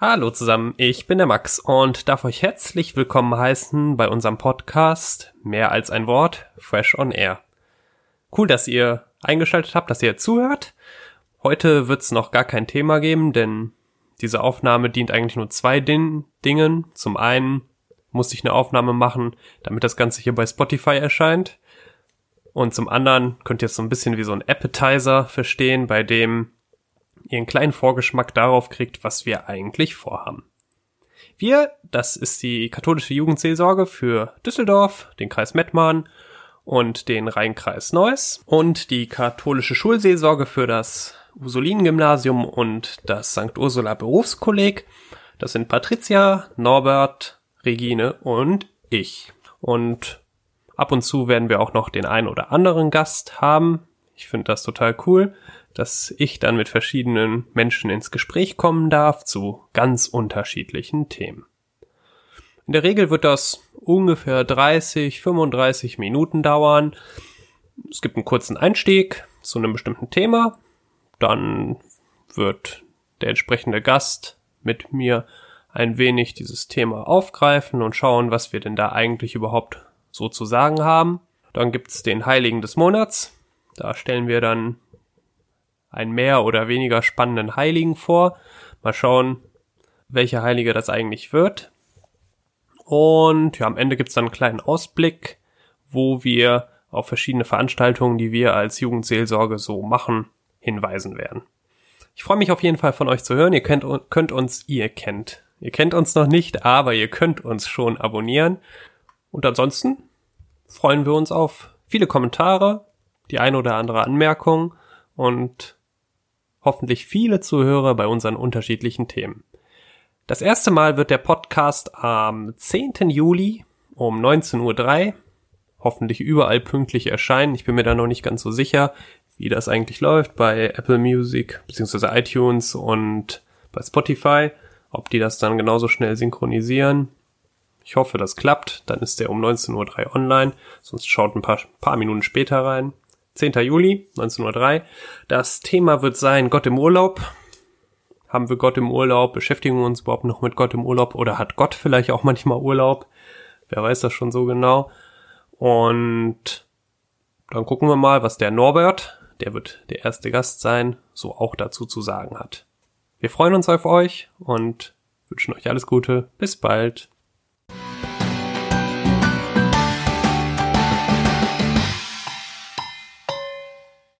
Hallo zusammen, ich bin der Max und darf euch herzlich willkommen heißen bei unserem Podcast Mehr als ein Wort, Fresh on Air. Cool, dass ihr eingeschaltet habt, dass ihr zuhört. Heute wird's noch gar kein Thema geben, denn diese Aufnahme dient eigentlich nur zwei Din Dingen. Zum einen musste ich eine Aufnahme machen, damit das Ganze hier bei Spotify erscheint. Und zum anderen könnt ihr es so ein bisschen wie so ein Appetizer verstehen, bei dem ihr einen kleinen Vorgeschmack darauf kriegt, was wir eigentlich vorhaben. Wir, das ist die katholische Jugendseelsorge für Düsseldorf, den Kreis Mettmann und den Rheinkreis Neuss und die katholische Schulseelsorge für das Ursulinen-Gymnasium und das St. Ursula Berufskolleg. Das sind Patricia, Norbert, Regine und ich. Und ab und zu werden wir auch noch den einen oder anderen Gast haben. Ich finde das total cool dass ich dann mit verschiedenen Menschen ins Gespräch kommen darf zu ganz unterschiedlichen Themen. In der Regel wird das ungefähr 30, 35 Minuten dauern. Es gibt einen kurzen Einstieg zu einem bestimmten Thema. Dann wird der entsprechende Gast mit mir ein wenig dieses Thema aufgreifen und schauen, was wir denn da eigentlich überhaupt so zu sagen haben. Dann gibt's den Heiligen des Monats. Da stellen wir dann einen mehr oder weniger spannenden Heiligen vor. Mal schauen, welcher Heilige das eigentlich wird. Und ja, am Ende gibt's dann einen kleinen Ausblick, wo wir auf verschiedene Veranstaltungen, die wir als Jugendseelsorge so machen, hinweisen werden. Ich freue mich auf jeden Fall von euch zu hören. Ihr könnt, könnt uns, ihr kennt, ihr kennt uns noch nicht, aber ihr könnt uns schon abonnieren. Und ansonsten freuen wir uns auf viele Kommentare, die eine oder andere Anmerkung und hoffentlich viele Zuhörer bei unseren unterschiedlichen Themen. Das erste Mal wird der Podcast am 10. Juli um 19.03 Uhr hoffentlich überall pünktlich erscheinen. Ich bin mir da noch nicht ganz so sicher, wie das eigentlich läuft bei Apple Music bzw. iTunes und bei Spotify, ob die das dann genauso schnell synchronisieren. Ich hoffe, das klappt. Dann ist der um 19.03 Uhr online. Sonst schaut ein paar, paar Minuten später rein. 10. Juli 1903. Das Thema wird sein Gott im Urlaub. Haben wir Gott im Urlaub? Beschäftigen wir uns überhaupt noch mit Gott im Urlaub? Oder hat Gott vielleicht auch manchmal Urlaub? Wer weiß das schon so genau? Und dann gucken wir mal, was der Norbert, der wird der erste Gast sein, so auch dazu zu sagen hat. Wir freuen uns auf euch und wünschen euch alles Gute. Bis bald.